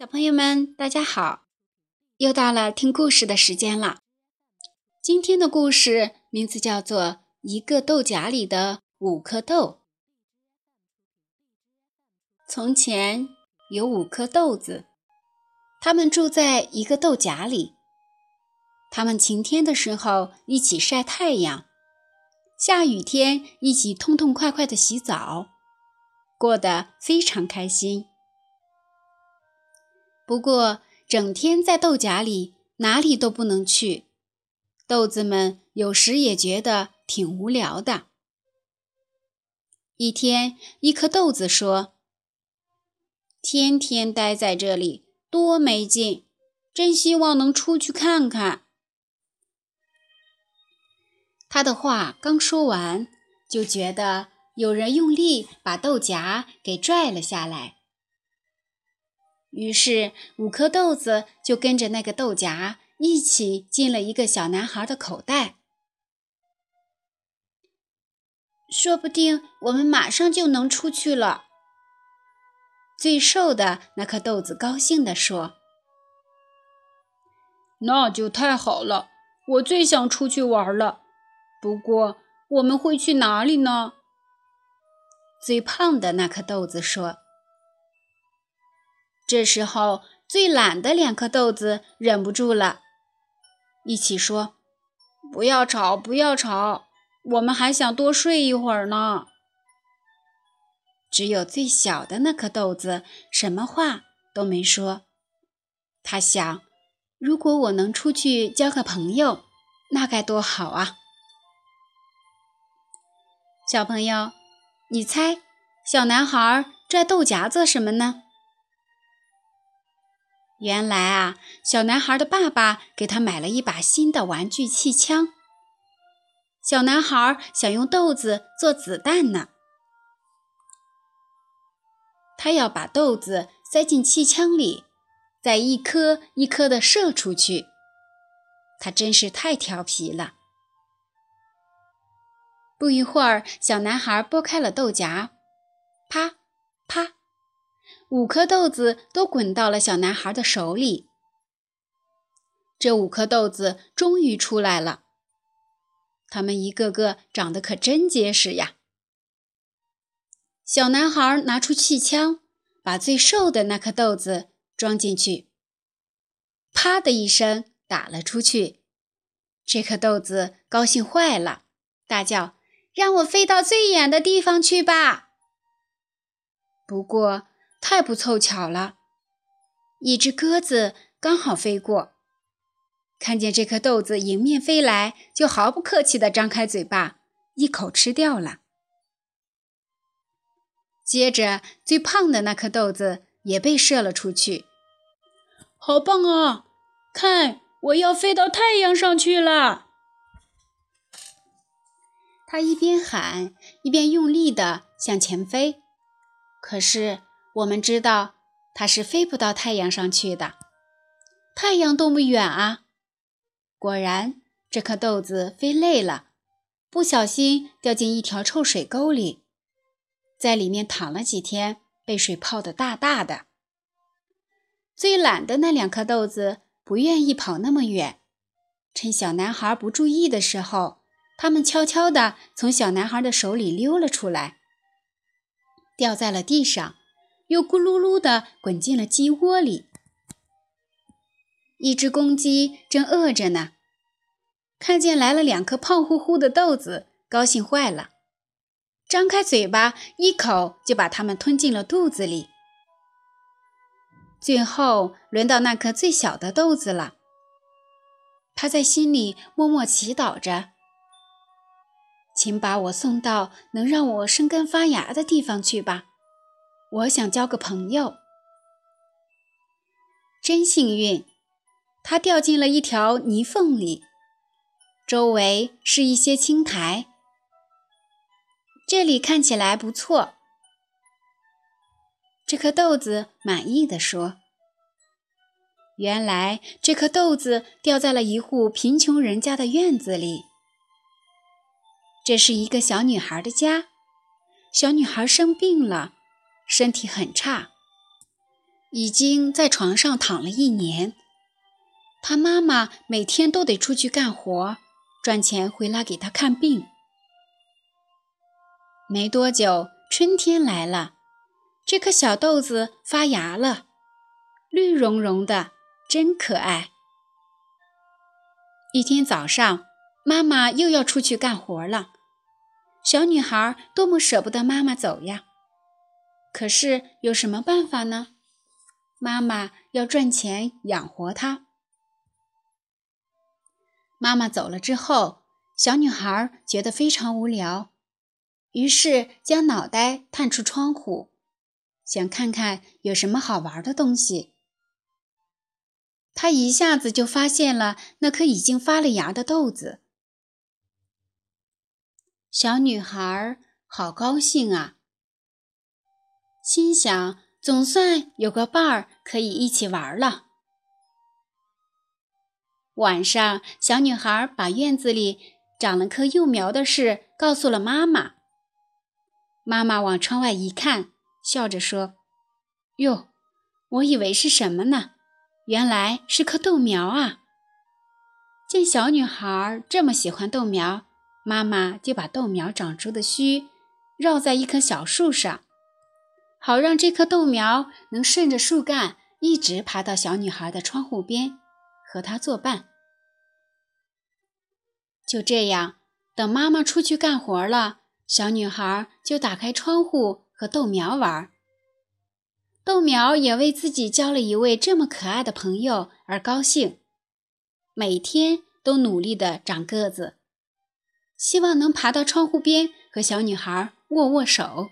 小朋友们，大家好！又到了听故事的时间了。今天的故事名字叫做《一个豆荚里的五颗豆》。从前有五颗豆子，它们住在一个豆荚里。它们晴天的时候一起晒太阳，下雨天一起痛痛快快的洗澡，过得非常开心。不过，整天在豆荚里，哪里都不能去。豆子们有时也觉得挺无聊的。一天，一颗豆子说：“天天待在这里多没劲，真希望能出去看看。”他的话刚说完，就觉得有人用力把豆荚给拽了下来。于是，五颗豆子就跟着那个豆荚一起进了一个小男孩的口袋。说不定我们马上就能出去了。最瘦的那颗豆子高兴地说：“那就太好了，我最想出去玩了。不过，我们会去哪里呢？”最胖的那颗豆子说。这时候，最懒的两颗豆子忍不住了，一起说：“不要吵，不要吵，我们还想多睡一会儿呢。”只有最小的那颗豆子什么话都没说。他想：“如果我能出去交个朋友，那该多好啊！”小朋友，你猜，小男孩拽豆荚做什么呢？原来啊，小男孩的爸爸给他买了一把新的玩具气枪。小男孩想用豆子做子弹呢，他要把豆子塞进气枪里，再一颗一颗的射出去。他真是太调皮了。不一会儿，小男孩拨开了豆荚，啪，啪。五颗豆子都滚到了小男孩的手里。这五颗豆子终于出来了，它们一个个长得可真结实呀！小男孩拿出气枪，把最瘦的那颗豆子装进去，啪的一声打了出去。这颗豆子高兴坏了，大叫：“让我飞到最远的地方去吧！”不过，太不凑巧了，一只鸽子刚好飞过，看见这颗豆子迎面飞来，就毫不客气地张开嘴巴，一口吃掉了。接着，最胖的那颗豆子也被射了出去。好棒啊！看，我要飞到太阳上去了！他一边喊，一边用力地向前飞。可是，我们知道它是飞不到太阳上去的，太阳多么远啊！果然，这颗豆子飞累了，不小心掉进一条臭水沟里，在里面躺了几天，被水泡得大大的。最懒的那两颗豆子不愿意跑那么远，趁小男孩不注意的时候，他们悄悄地从小男孩的手里溜了出来，掉在了地上。又咕噜噜地滚进了鸡窝里。一只公鸡正饿着呢，看见来了两颗胖乎乎的豆子，高兴坏了，张开嘴巴，一口就把它们吞进了肚子里。最后轮到那颗最小的豆子了，它在心里默默祈祷着：“请把我送到能让我生根发芽的地方去吧。”我想交个朋友，真幸运！他掉进了一条泥缝里，周围是一些青苔。这里看起来不错。这颗豆子满意的说：“原来这颗豆子掉在了一户贫穷人家的院子里。这是一个小女孩的家，小女孩生病了。”身体很差，已经在床上躺了一年。他妈妈每天都得出去干活，赚钱回来给他看病。没多久，春天来了，这颗小豆子发芽了，绿茸茸的，真可爱。一天早上，妈妈又要出去干活了。小女孩多么舍不得妈妈走呀！可是有什么办法呢？妈妈要赚钱养活她。妈妈走了之后，小女孩觉得非常无聊，于是将脑袋探出窗户，想看看有什么好玩的东西。她一下子就发现了那颗已经发了芽的豆子。小女孩好高兴啊，心想总算有个伴儿可以一起玩了。晚上，小女孩把院子里长了棵幼苗的事告诉了妈妈。妈妈往窗外一看，笑着说：“哟，我以为是什么呢？原来是棵豆苗啊！”见小女孩这么喜欢豆苗，妈妈就把豆苗长出的须绕在一棵小树上，好让这棵豆苗能顺着树干一直爬到小女孩的窗户边，和她作伴。就这样，等妈妈出去干活了，小女孩就打开窗户和豆苗玩。豆苗也为自己交了一位这么可爱的朋友而高兴，每天都努力地长个子，希望能爬到窗户边和小女孩握握手。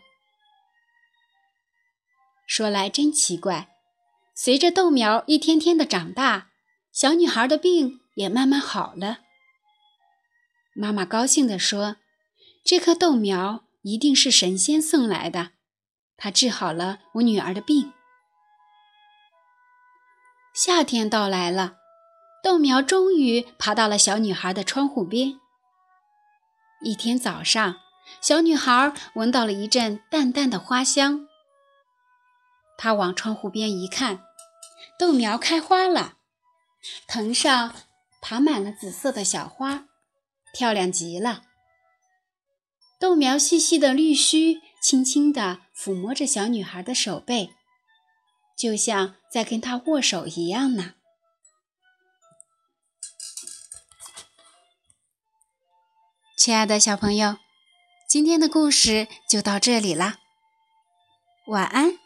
说来真奇怪，随着豆苗一天天的长大，小女孩的病也慢慢好了。妈妈高兴地说：“这棵豆苗一定是神仙送来的，它治好了我女儿的病。”夏天到来了，豆苗终于爬到了小女孩的窗户边。一天早上，小女孩闻到了一阵淡淡的花香。他往窗户边一看，豆苗开花了，藤上爬满了紫色的小花。漂亮极了。豆苗细细的绿须轻轻地抚摸着小女孩的手背，就像在跟她握手一样呢。亲爱的小朋友，今天的故事就到这里啦，晚安。